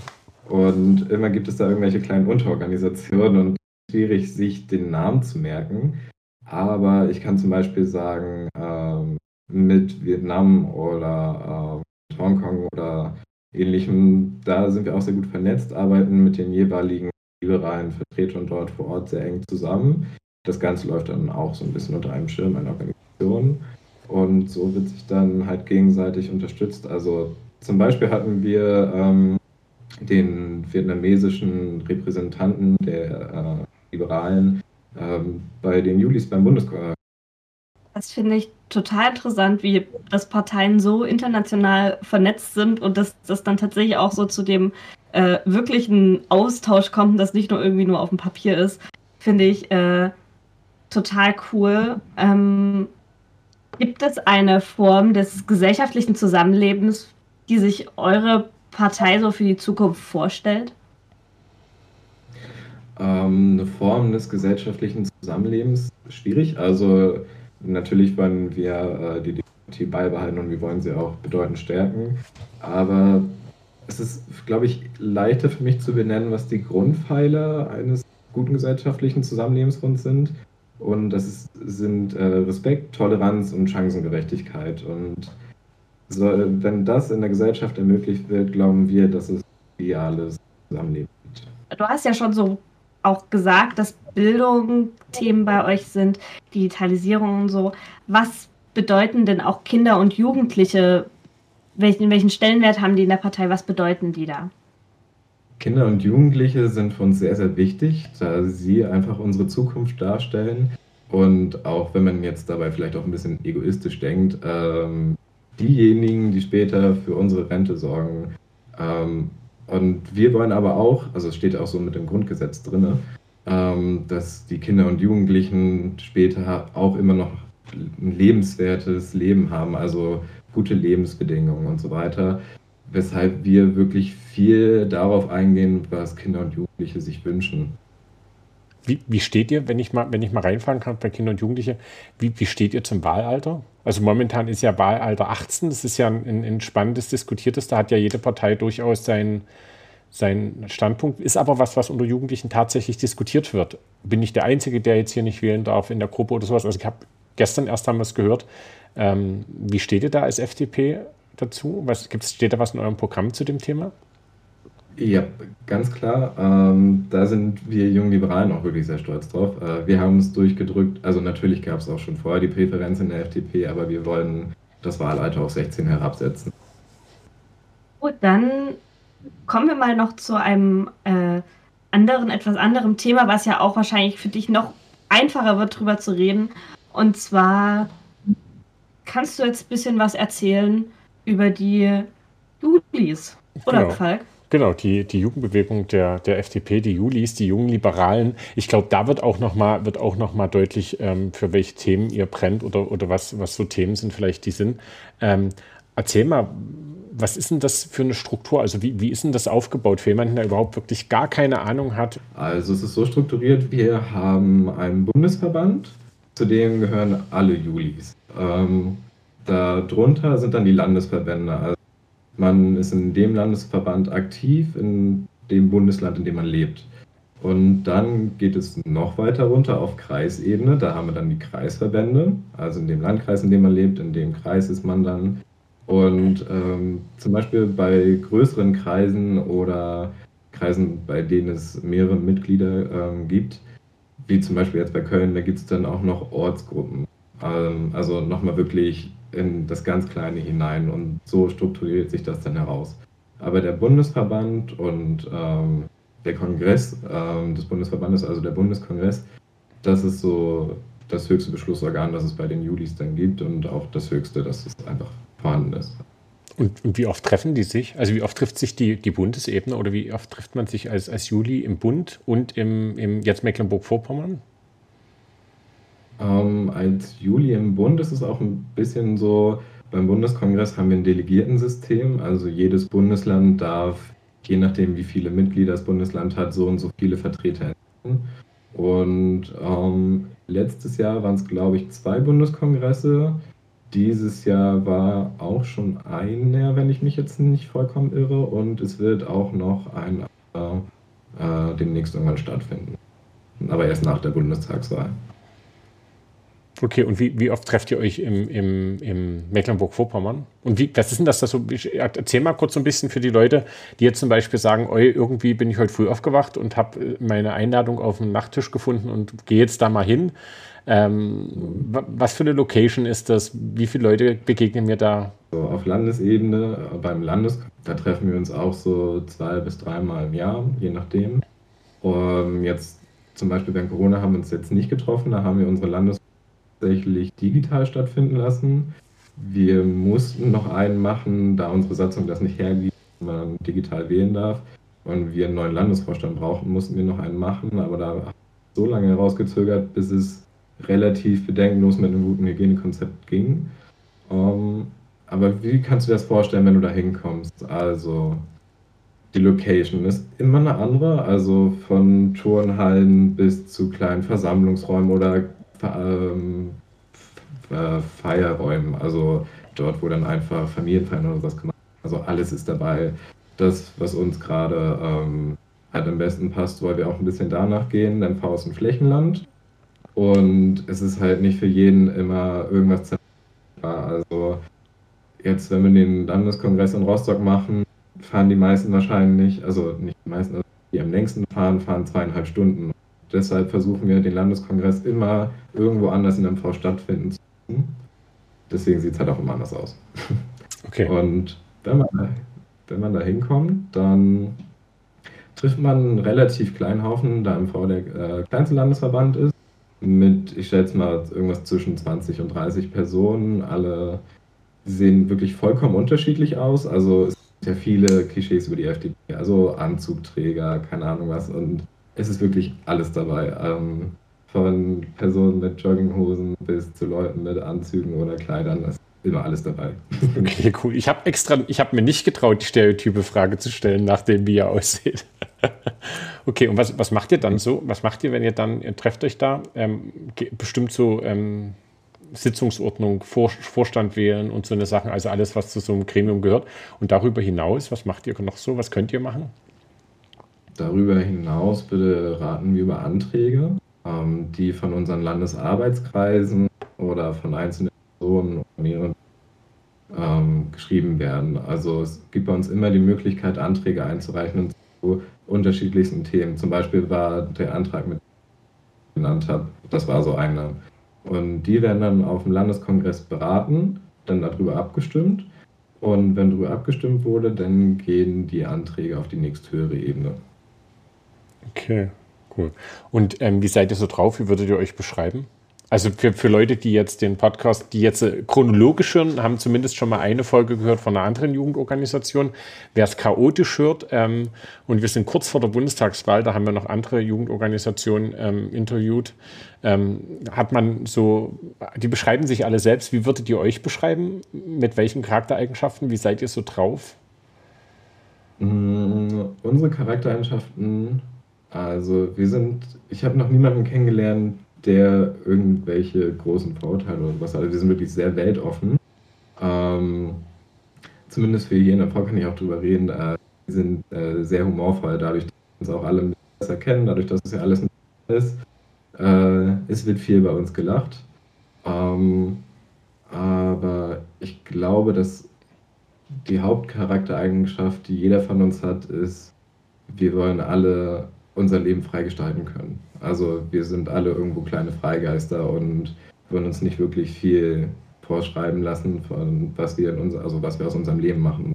Speaker 3: und immer gibt es da irgendwelche kleinen Unterorganisationen und schwierig, sich den Namen zu merken. Aber ich kann zum Beispiel sagen, ähm, mit Vietnam oder äh, Hongkong oder ähnlichem, da sind wir auch sehr gut vernetzt, arbeiten mit den jeweiligen liberalen Vertretern dort vor Ort sehr eng zusammen. Das Ganze läuft dann auch so ein bisschen unter einem Schirm einer Organisation. Und so wird sich dann halt gegenseitig unterstützt. Also zum Beispiel hatten wir ähm, den vietnamesischen Repräsentanten der äh, Liberalen ähm, bei den Julis beim Bundeskongress.
Speaker 1: Das finde ich total interessant, wie das Parteien so international vernetzt sind und dass das dann tatsächlich auch so zu dem äh, wirklichen Austausch kommt, das nicht nur irgendwie nur auf dem Papier ist, finde ich äh, total cool. Ähm, Gibt es eine Form des gesellschaftlichen Zusammenlebens, die sich eure Partei so für die Zukunft vorstellt?
Speaker 3: Ähm, eine Form des gesellschaftlichen Zusammenlebens schwierig. Also natürlich wollen wir äh, die Demokratie beibehalten und wir wollen sie auch bedeutend stärken. Aber es ist, glaube ich, leichter für mich zu benennen, was die Grundpfeiler eines guten gesellschaftlichen Zusammenlebens sind. Und das ist, sind äh, Respekt, Toleranz und Chancengerechtigkeit. Und so, wenn das in der Gesellschaft ermöglicht wird, glauben wir, dass es ideales Zusammenleben gibt.
Speaker 1: Du hast ja schon so auch gesagt, dass Bildung Themen bei euch sind, Digitalisierung und so. Was bedeuten denn auch Kinder und Jugendliche? Welchen, welchen Stellenwert haben die in der Partei? Was bedeuten die da?
Speaker 3: Kinder und Jugendliche sind für uns sehr, sehr wichtig, da sie einfach unsere Zukunft darstellen. Und auch wenn man jetzt dabei vielleicht auch ein bisschen egoistisch denkt, ähm, diejenigen, die später für unsere Rente sorgen. Ähm, und wir wollen aber auch, also es steht auch so mit dem Grundgesetz drin, ähm, dass die Kinder und Jugendlichen später auch immer noch ein lebenswertes Leben haben, also gute Lebensbedingungen und so weiter weshalb wir wirklich viel darauf eingehen, was Kinder und Jugendliche sich wünschen.
Speaker 2: Wie, wie steht ihr, wenn ich mal, wenn ich mal reinfahren kann bei Kinder und Jugendliche, wie, wie steht ihr zum Wahlalter? Also momentan ist ja Wahlalter 18, das ist ja ein, ein spannendes, diskutiertes, da hat ja jede Partei durchaus seinen, seinen Standpunkt, ist aber was, was unter Jugendlichen tatsächlich diskutiert wird. Bin ich der Einzige, der jetzt hier nicht wählen darf in der Gruppe oder sowas? Also ich habe gestern erst haben gehört. Ähm, wie steht ihr da als FDP dazu? Was, gibt's, steht da was in eurem Programm zu dem Thema?
Speaker 3: Ja, ganz klar. Ähm, da sind wir jungen Liberalen auch wirklich sehr stolz drauf. Äh, wir haben es durchgedrückt. Also natürlich gab es auch schon vorher die Präferenz in der FDP, aber wir wollen das Wahlalter auf 16 herabsetzen.
Speaker 1: Gut, dann kommen wir mal noch zu einem äh, anderen, etwas anderem Thema, was ja auch wahrscheinlich für dich noch einfacher wird, darüber zu reden. Und zwar kannst du jetzt ein bisschen was erzählen über die Julis, oder genau. Falk?
Speaker 2: Genau, die, die Jugendbewegung der, der FDP, die Julis, die jungen Liberalen. Ich glaube, da wird auch nochmal noch deutlich, ähm, für welche Themen ihr brennt oder, oder was, was so Themen sind, vielleicht die sind. Ähm, erzähl mal, was ist denn das für eine Struktur? Also wie, wie ist denn das aufgebaut für jemanden, der überhaupt wirklich gar keine Ahnung hat?
Speaker 3: Also es ist so strukturiert, wir haben einen Bundesverband, zu dem gehören alle Julis. Ähm, Darunter sind dann die Landesverbände. Also man ist in dem Landesverband aktiv, in dem Bundesland, in dem man lebt. Und dann geht es noch weiter runter auf Kreisebene. Da haben wir dann die Kreisverbände. Also in dem Landkreis, in dem man lebt, in dem Kreis ist man dann. Und ähm, zum Beispiel bei größeren Kreisen oder Kreisen, bei denen es mehrere Mitglieder ähm, gibt, wie zum Beispiel jetzt bei Köln, da gibt es dann auch noch Ortsgruppen. Ähm, also nochmal wirklich in das ganz Kleine hinein und so strukturiert sich das dann heraus. Aber der Bundesverband und ähm, der Kongress ähm, des Bundesverbandes, also der Bundeskongress, das ist so das höchste Beschlussorgan, das es bei den Julis dann gibt und auch das höchste, das es einfach vorhanden ist.
Speaker 2: Und, und, wie oft treffen die sich? Also wie oft trifft sich die, die Bundesebene oder wie oft trifft man sich als, als Juli im Bund und im, im jetzt Mecklenburg-Vorpommern?
Speaker 3: Ähm, als Juli im Bund ist es auch ein bisschen so, beim Bundeskongress haben wir ein Delegiertensystem, also jedes Bundesland darf, je nachdem wie viele Mitglieder das Bundesland hat, so und so viele Vertreter entnehmen. Und ähm, letztes Jahr waren es, glaube ich, zwei Bundeskongresse. Dieses Jahr war auch schon einer, wenn ich mich jetzt nicht vollkommen irre. Und es wird auch noch ein äh, demnächst irgendwann stattfinden. Aber erst nach der Bundestagswahl.
Speaker 2: Okay, und wie, wie oft trefft ihr euch im, im, im Mecklenburg-Vorpommern? Und wie, was ist denn das da so? Erzähl mal kurz so ein bisschen für die Leute, die jetzt zum Beispiel sagen, oi, irgendwie bin ich heute früh aufgewacht und habe äh, meine Einladung auf dem Nachttisch gefunden und gehe jetzt da mal hin. Ähm, was für eine Location ist das? Wie viele Leute begegnen mir da?
Speaker 3: So, auf Landesebene, beim Landes, da treffen wir uns auch so zwei bis dreimal im Jahr, je nachdem. Um, jetzt zum Beispiel während Corona haben wir uns jetzt nicht getroffen, da haben wir unsere Landes tatsächlich digital stattfinden lassen. Wir mussten noch einen machen, da unsere Satzung das nicht hergibt, man digital wählen darf und wir einen neuen Landesvorstand brauchten, mussten wir noch einen machen, aber da so lange herausgezögert, bis es relativ bedenkenlos mit einem guten Hygienekonzept ging. Um, ähm, aber wie kannst du dir das vorstellen, wenn du da hinkommst? Also, die Location ist immer eine andere, also von Turnhallen bis zu kleinen Versammlungsräumen oder ähm, Feierräumen, also dort, wo dann einfach Familienfeiern oder was gemacht wird. Also alles ist dabei. Das, was uns gerade ähm, halt am besten passt, weil wir auch ein bisschen danach gehen. Dann V ist ein Flächenland. Und es ist halt nicht für jeden immer irgendwas Also jetzt, wenn wir den Landeskongress in Rostock machen, fahren die meisten wahrscheinlich, also nicht die meisten, also die am längsten fahren, fahren zweieinhalb Stunden. Deshalb versuchen wir den Landeskongress immer irgendwo anders in MV stattfinden zu lassen. Deswegen sieht es halt auch immer anders aus. Okay. Und wenn man, da, wenn man da hinkommt, dann trifft man einen relativ kleinen Haufen, da MV der äh, kleinste Landesverband ist, mit, ich schätze mal, irgendwas zwischen 20 und 30 Personen. Alle sehen wirklich vollkommen unterschiedlich aus. Also es gibt ja viele Klischees über die FDP, also Anzugträger, keine Ahnung was. Und es ist wirklich alles dabei. Ähm, von Personen mit Jogginghosen bis zu Leuten mit Anzügen oder Kleidern. Es ist immer alles dabei.
Speaker 2: Okay, cool. Ich habe extra, ich habe mir nicht getraut, die stereotype Frage zu stellen, nachdem wie ihr aussieht. okay, und was, was macht ihr dann so? Was macht ihr, wenn ihr dann, ihr trefft euch da? Ähm, bestimmt so ähm, Sitzungsordnung, Vor Vorstand wählen und so eine Sachen, also alles, was zu so einem Gremium gehört. Und darüber hinaus, was macht ihr noch so? Was könnt ihr machen?
Speaker 3: Darüber hinaus beraten wir über Anträge, ähm, die von unseren Landesarbeitskreisen oder von einzelnen Personen oder mehreren ähm, geschrieben werden. Also es gibt bei uns immer die Möglichkeit, Anträge einzureichen zu unterschiedlichsten Themen. Zum Beispiel war der Antrag, mit ich genannt habe, das war so einer. Und die werden dann auf dem Landeskongress beraten, dann darüber abgestimmt. Und wenn darüber abgestimmt wurde, dann gehen die Anträge auf die nächsthöhere Ebene.
Speaker 2: Okay, cool. Und ähm, wie seid ihr so drauf? Wie würdet ihr euch beschreiben? Also für, für Leute, die jetzt den Podcast, die jetzt äh, chronologisch hören, haben zumindest schon mal eine Folge gehört von einer anderen Jugendorganisation. Wer es chaotisch hört, ähm, und wir sind kurz vor der Bundestagswahl, da haben wir noch andere Jugendorganisationen ähm, interviewt, ähm, hat man so, die beschreiben sich alle selbst. Wie würdet ihr euch beschreiben? Mit welchen Charaktereigenschaften? Wie seid ihr so drauf?
Speaker 3: Mm, unsere Charaktereigenschaften also wir sind, ich habe noch niemanden kennengelernt, der irgendwelche großen Vorurteile oder was hat. Wir sind wirklich sehr weltoffen. Ähm, zumindest für hier in der Frau kann ich auch drüber reden. Äh, wir sind äh, sehr humorvoll, dadurch, dass wir uns auch alle besser kennen, dadurch, dass es ja alles ist. Äh, es wird viel bei uns gelacht. Ähm, aber ich glaube, dass die Hauptcharaktereigenschaft, die jeder von uns hat, ist, wir wollen alle unser Leben freigestalten können. Also wir sind alle irgendwo kleine Freigeister und wollen uns nicht wirklich viel vorschreiben lassen, von was wir in unser, also was wir aus unserem Leben machen.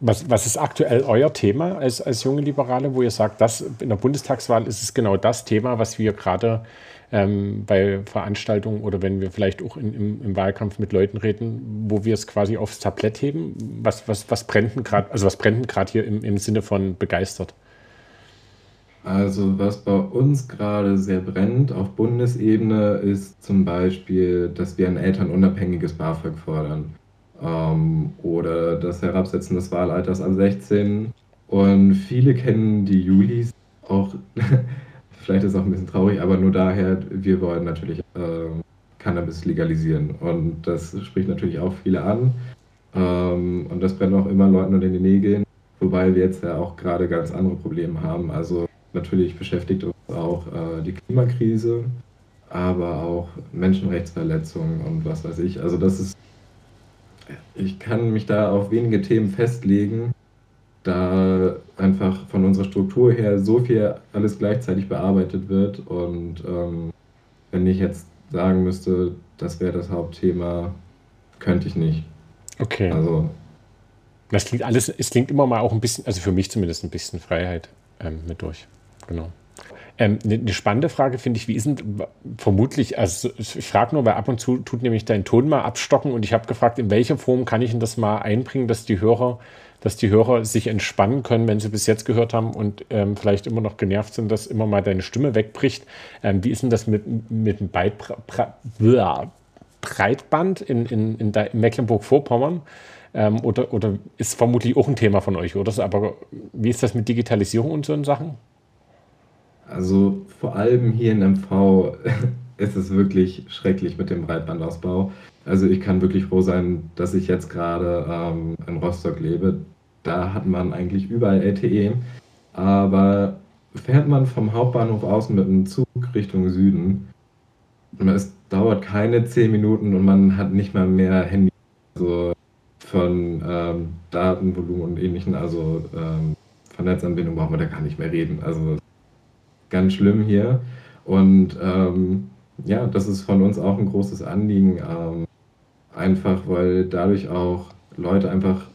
Speaker 2: Was, was ist aktuell euer Thema als, als junge Liberale, wo ihr sagt, dass in der Bundestagswahl ist es genau das Thema, was wir gerade ähm, bei Veranstaltungen oder wenn wir vielleicht auch in, im, im, Wahlkampf mit Leuten reden, wo wir es quasi aufs Tablett heben? Was, was, was brennt gerade, also was brennt gerade hier im, im Sinne von begeistert?
Speaker 3: Also was bei uns gerade sehr brennt auf Bundesebene ist zum Beispiel, dass wir ein elternunabhängiges BAföG fordern ähm, oder das Herabsetzen des Wahlalters an 16. Und viele kennen die Julis auch, vielleicht ist es auch ein bisschen traurig, aber nur daher, wir wollen natürlich äh, Cannabis legalisieren und das spricht natürlich auch viele an ähm, und das brennt auch immer Leuten unter den Nägeln, wobei wir jetzt ja auch gerade ganz andere Probleme haben. Also Natürlich beschäftigt uns auch äh, die Klimakrise, aber auch Menschenrechtsverletzungen und was weiß ich. Also das ist, ich kann mich da auf wenige Themen festlegen, da einfach von unserer Struktur her so viel alles gleichzeitig bearbeitet wird. Und ähm, wenn ich jetzt sagen müsste, das wäre das Hauptthema, könnte ich nicht.
Speaker 2: Okay. Also. Das klingt alles, es klingt immer mal auch ein bisschen, also für mich zumindest ein bisschen Freiheit ähm, mit durch genau. Ähm, eine, eine spannende Frage finde ich, wie ist denn vermutlich, also ich frage nur, weil ab und zu tut nämlich dein Ton mal abstocken und ich habe gefragt, in welcher Form kann ich denn das mal einbringen, dass die Hörer, dass die Hörer sich entspannen können, wenn sie bis jetzt gehört haben und ähm, vielleicht immer noch genervt sind, dass immer mal deine Stimme wegbricht. Ähm, wie ist denn das mit, mit dem Breitband in, in, in, in Mecklenburg-Vorpommern? Ähm, oder, oder ist vermutlich auch ein Thema von euch, oder? Aber wie ist das mit Digitalisierung und so Sachen?
Speaker 3: Also vor allem hier in MV ist es wirklich schrecklich mit dem Breitbandausbau. Also ich kann wirklich froh sein, dass ich jetzt gerade ähm, in Rostock lebe. Da hat man eigentlich überall LTE. Aber fährt man vom Hauptbahnhof aus mit einem Zug Richtung Süden, es dauert keine zehn Minuten und man hat nicht mal mehr Handy also von ähm, Datenvolumen und ähnlichen. Also ähm, von Netzanbindung brauchen wir da gar nicht mehr reden. Also ganz schlimm hier. Und ähm, ja, das ist von uns auch ein großes Anliegen, ähm, einfach weil dadurch auch Leute einfach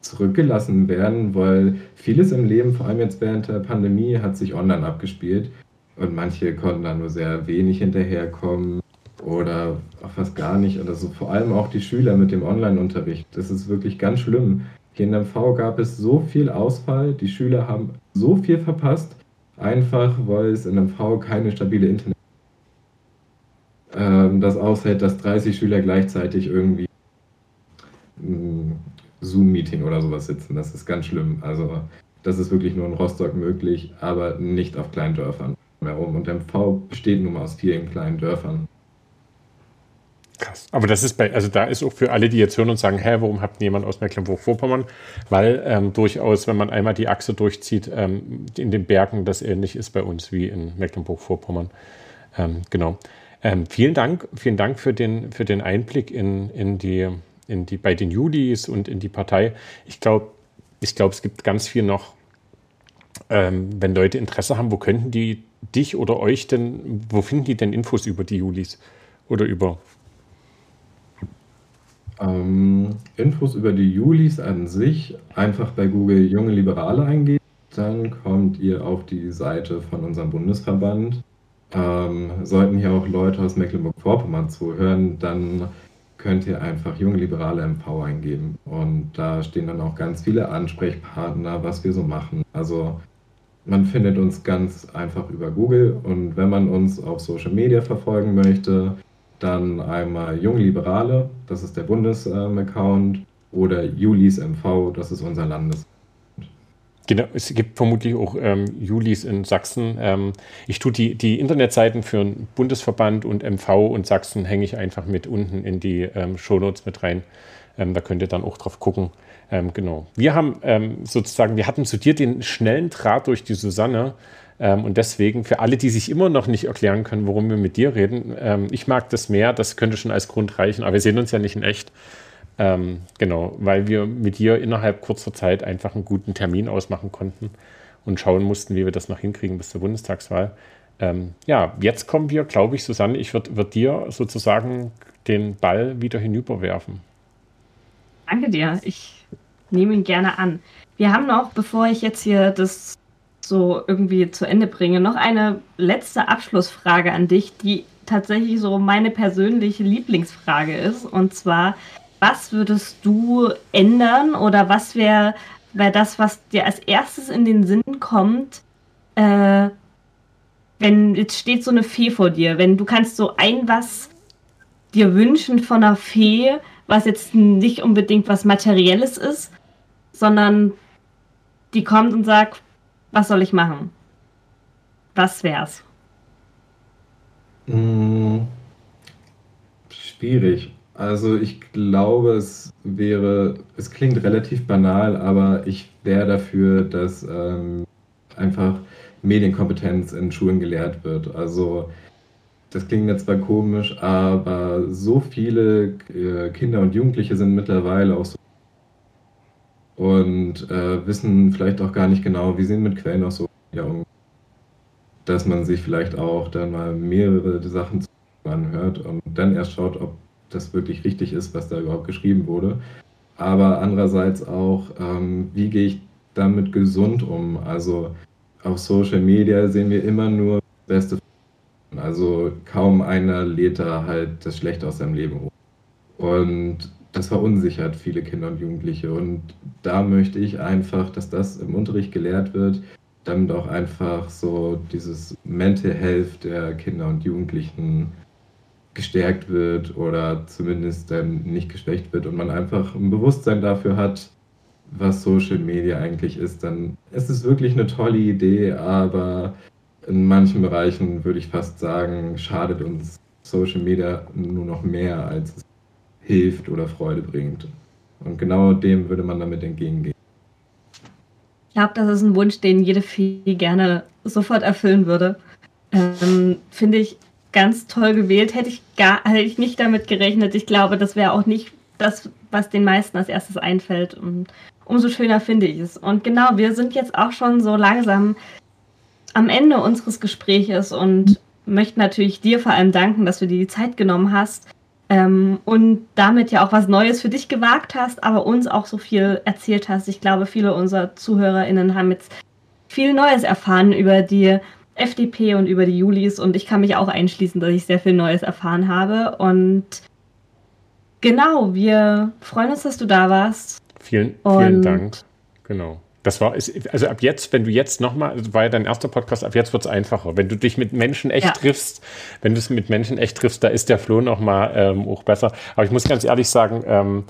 Speaker 3: zurückgelassen werden, weil vieles im Leben, vor allem jetzt während der Pandemie, hat sich online abgespielt und manche konnten da nur sehr wenig hinterherkommen oder auch fast gar nicht. Und also vor allem auch die Schüler mit dem Online-Unterricht. Das ist wirklich ganz schlimm. Hier in MV gab es so viel Ausfall, die Schüler haben so viel verpasst Einfach, weil es in MV keine stabile Internet ähm, das aushält, dass 30 Schüler gleichzeitig irgendwie Zoom-Meeting oder sowas sitzen. Das ist ganz schlimm. Also das ist wirklich nur in Rostock möglich, aber nicht auf kleinen Dörfern mehr um. Und MV besteht nun mal aus vielen kleinen Dörfern.
Speaker 2: Krass. Aber das ist bei, also da ist auch für alle, die jetzt hören und sagen, hä, warum habt jemand aus Mecklenburg-Vorpommern? Weil ähm, durchaus, wenn man einmal die Achse durchzieht, ähm, in den Bergen das ähnlich ist bei uns wie in Mecklenburg-Vorpommern. Ähm, genau. Ähm, vielen Dank, vielen Dank für den, für den Einblick in, in die, in die, bei den Julis und in die Partei. Ich glaube, ich glaube, es gibt ganz viel noch, ähm, wenn Leute Interesse haben, wo könnten die dich oder euch denn, wo finden die denn Infos über die Julis oder über
Speaker 3: ähm, Infos über die Julis an sich einfach bei Google Junge Liberale eingeben. Dann kommt ihr auf die Seite von unserem Bundesverband. Ähm, sollten hier auch Leute aus Mecklenburg-Vorpommern zuhören, dann könnt ihr einfach Junge Liberale MV eingeben. Und da stehen dann auch ganz viele Ansprechpartner, was wir so machen. Also man findet uns ganz einfach über Google und wenn man uns auf Social Media verfolgen möchte, dann einmal Junge Liberale, das ist der Bundesaccount, oder Julis MV, das ist unser Landes.
Speaker 2: Genau, es gibt vermutlich auch ähm, Julis in Sachsen. Ähm, ich tue die, die Internetseiten für den Bundesverband und MV und Sachsen hänge ich einfach mit unten in die ähm, Shownotes mit rein. Ähm, da könnt ihr dann auch drauf gucken. Ähm, genau. Wir haben ähm, sozusagen, wir hatten zu dir den schnellen Draht durch die Susanne. Ähm, und deswegen, für alle, die sich immer noch nicht erklären können, warum wir mit dir reden, ähm, ich mag das mehr, das könnte schon als Grund reichen, aber wir sehen uns ja nicht in echt. Ähm, genau, weil wir mit dir innerhalb kurzer Zeit einfach einen guten Termin ausmachen konnten und schauen mussten, wie wir das noch hinkriegen bis zur Bundestagswahl. Ähm, ja, jetzt kommen wir, glaube ich, Susanne, ich würde würd dir sozusagen den Ball wieder hinüberwerfen.
Speaker 1: Danke dir, ich nehme ihn gerne an. Wir haben noch, bevor ich jetzt hier das so irgendwie zu Ende bringe, noch eine letzte Abschlussfrage an dich, die tatsächlich so meine persönliche Lieblingsfrage ist. Und zwar, was würdest du ändern oder was wäre wär das, was dir als erstes in den Sinn kommt, äh, wenn jetzt steht so eine Fee vor dir, wenn du kannst so ein was dir wünschen von einer Fee, was jetzt nicht unbedingt was Materielles ist, sondern die kommt und sagt, was soll ich machen? Was wär's?
Speaker 3: Hm, schwierig. Also ich glaube, es wäre, es klingt relativ banal, aber ich wäre dafür, dass ähm, einfach Medienkompetenz in Schulen gelehrt wird. Also das klingt jetzt zwar komisch, aber so viele äh, Kinder und Jugendliche sind mittlerweile auch so und äh, wissen vielleicht auch gar nicht genau, wie sie mit Quellen auch so ja, dass man sich vielleicht auch dann mal mehrere Sachen anhört und dann erst schaut, ob das wirklich richtig ist, was da überhaupt geschrieben wurde. Aber andererseits auch, ähm, wie gehe ich damit gesund um? Also auf Social Media sehen wir immer nur Beste. Also kaum einer lädt da halt das Schlechte aus seinem Leben hoch. Und das verunsichert viele Kinder und Jugendliche. Und da möchte ich einfach, dass das im Unterricht gelehrt wird, damit auch einfach so dieses Mental Health der Kinder und Jugendlichen gestärkt wird oder zumindest dann nicht geschwächt wird und man einfach ein Bewusstsein dafür hat, was Social Media eigentlich ist, dann ist es wirklich eine tolle Idee, aber in manchen Bereichen würde ich fast sagen, schadet uns Social Media nur noch mehr, als es hilft oder Freude bringt. Und genau dem würde man damit entgegengehen.
Speaker 1: Ich glaube, das ist ein Wunsch, den jede Fee gerne sofort erfüllen würde. Ähm, Finde ich ganz toll gewählt. Hätte ich gar, hätte ich nicht damit gerechnet. Ich glaube, das wäre auch nicht das, was den meisten als erstes einfällt. Und umso schöner finde ich es. Und genau, wir sind jetzt auch schon so langsam am Ende unseres Gespräches und möchten natürlich dir vor allem danken, dass du dir die Zeit genommen hast ähm, und damit ja auch was Neues für dich gewagt hast, aber uns auch so viel erzählt hast. Ich glaube, viele unserer ZuhörerInnen haben jetzt viel Neues erfahren über die FDP und über die Julis und ich kann mich auch einschließen, dass ich sehr viel Neues erfahren habe. Und genau, wir freuen uns, dass du da warst.
Speaker 2: Vielen, vielen Dank. Genau. Das war, also ab jetzt, wenn du jetzt nochmal, das war ja dein erster Podcast, ab jetzt wird es einfacher. Wenn du dich mit Menschen echt ja. triffst, wenn du es mit Menschen echt triffst, da ist der Flo nochmal ähm, auch besser. Aber ich muss ganz ehrlich sagen, ähm,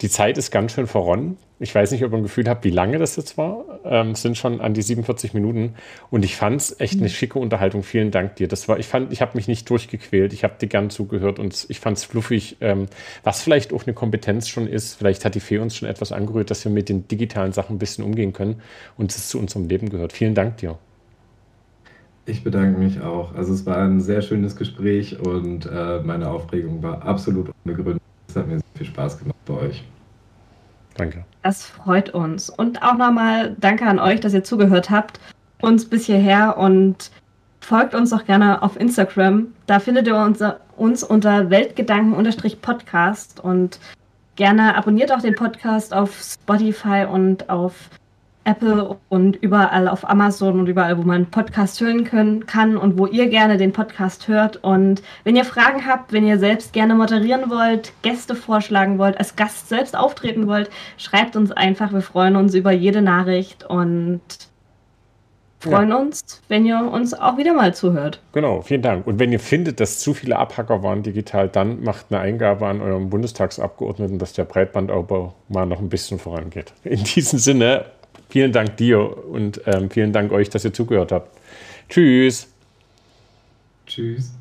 Speaker 2: die Zeit ist ganz schön verronnen. Ich weiß nicht, ob ihr ein Gefühl habt, wie lange das jetzt war. Ähm, es sind schon an die 47 Minuten. Und ich fand es echt eine mhm. schicke Unterhaltung. Vielen Dank dir. Das war, ich fand, ich habe mich nicht durchgequält. Ich habe dir gern zugehört und ich fand es fluffig. Ähm, was vielleicht auch eine Kompetenz schon ist. Vielleicht hat die Fee uns schon etwas angerührt, dass wir mit den digitalen Sachen ein bisschen umgehen können und es zu unserem Leben gehört. Vielen Dank dir.
Speaker 3: Ich bedanke mich auch. Also es war ein sehr schönes Gespräch und äh, meine Aufregung war absolut unbegründet. Es hat mir sehr viel Spaß gemacht bei euch.
Speaker 2: Danke.
Speaker 1: Das freut uns. Und auch nochmal danke an euch, dass ihr zugehört habt, uns bis hierher und folgt uns doch gerne auf Instagram. Da findet ihr uns, uns unter Weltgedanken-Podcast und gerne abonniert auch den Podcast auf Spotify und auf Apple und überall auf Amazon und überall, wo man Podcast hören können, kann und wo ihr gerne den Podcast hört. Und wenn ihr Fragen habt, wenn ihr selbst gerne moderieren wollt, Gäste vorschlagen wollt, als Gast selbst auftreten wollt, schreibt uns einfach. Wir freuen uns über jede Nachricht und freuen ja. uns, wenn ihr uns auch wieder mal zuhört.
Speaker 2: Genau, vielen Dank. Und wenn ihr findet, dass zu viele Abhacker waren digital, dann macht eine Eingabe an eurem Bundestagsabgeordneten, dass der Breitbandaufbau mal noch ein bisschen vorangeht. In diesem Sinne, Vielen Dank dir und ähm, vielen Dank euch, dass ihr zugehört habt. Tschüss.
Speaker 3: Tschüss.